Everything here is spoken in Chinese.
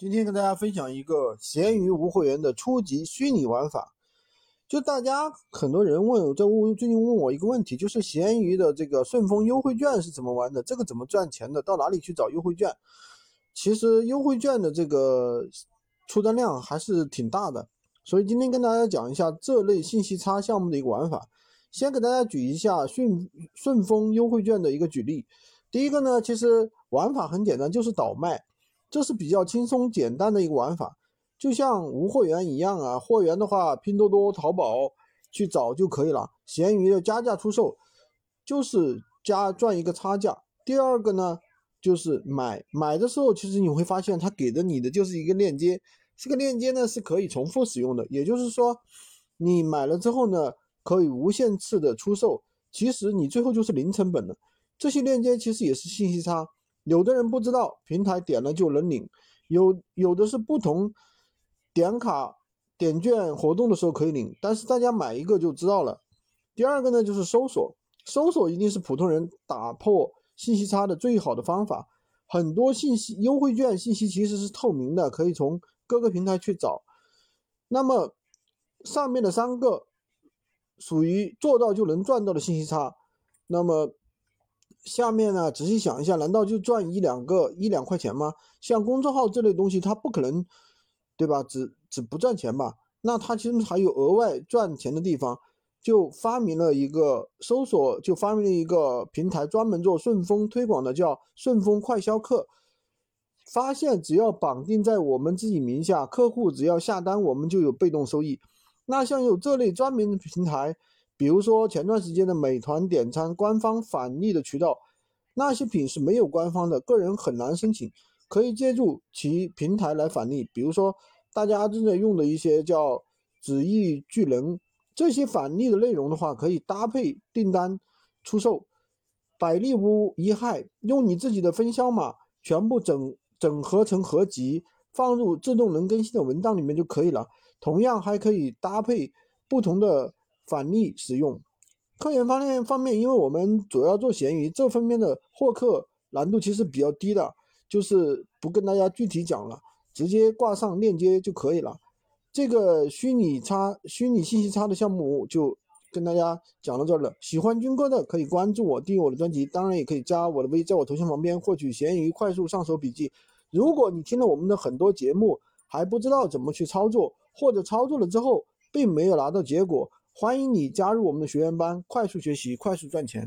今天跟大家分享一个闲鱼无会员的初级虚拟玩法。就大家很多人问，在问最近问我一个问题，就是闲鱼的这个顺丰优惠券是怎么玩的？这个怎么赚钱的？到哪里去找优惠券？其实优惠券的这个出单量还是挺大的，所以今天跟大家讲一下这类信息差项目的一个玩法。先给大家举一下顺顺丰优惠券的一个举例。第一个呢，其实玩法很简单，就是倒卖。这是比较轻松简单的一个玩法，就像无货源一样啊。货源的话，拼多多、淘宝去找就可以了。闲鱼的加价出售，就是加赚一个差价。第二个呢，就是买买的时候，其实你会发现他给的你的就是一个链接，这个链接呢是可以重复使用的。也就是说，你买了之后呢，可以无限次的出售，其实你最后就是零成本的。这些链接其实也是信息差。有的人不知道平台点了就能领，有有的是不同点卡点券活动的时候可以领，但是大家买一个就知道了。第二个呢就是搜索，搜索一定是普通人打破信息差的最好的方法。很多信息优惠券信息其实是透明的，可以从各个平台去找。那么上面的三个属于做到就能赚到的信息差，那么。下面呢，仔细想一下，难道就赚一两个一两块钱吗？像公众号这类东西，它不可能，对吧？只只不赚钱吧？那它其实还有额外赚钱的地方，就发明了一个搜索，就发明了一个平台，专门做顺丰推广的，叫顺丰快销客。发现只要绑定在我们自己名下，客户只要下单，我们就有被动收益。那像有这类专门的平台。比如说前段时间的美团点餐官方返利的渠道，那些品是没有官方的，个人很难申请，可以借助其平台来返利。比如说大家正在用的一些叫纸艺巨能，这些返利的内容的话，可以搭配订单出售，百利无一害。用你自己的分销码全部整整合成合集，放入自动能更新的文档里面就可以了。同样还可以搭配不同的。返利使用，客源方面方面，因为我们主要做闲鱼这方面的获客难度其实比较低的，就是不跟大家具体讲了，直接挂上链接就可以了。这个虚拟差、虚拟信息差的项目就跟大家讲到这儿了。喜欢军哥的可以关注我，订阅我的专辑，当然也可以加我的微，在我头像旁边获取闲鱼快速上手笔记。如果你听了我们的很多节目还不知道怎么去操作，或者操作了之后并没有拿到结果，欢迎你加入我们的学员班，快速学习，快速赚钱。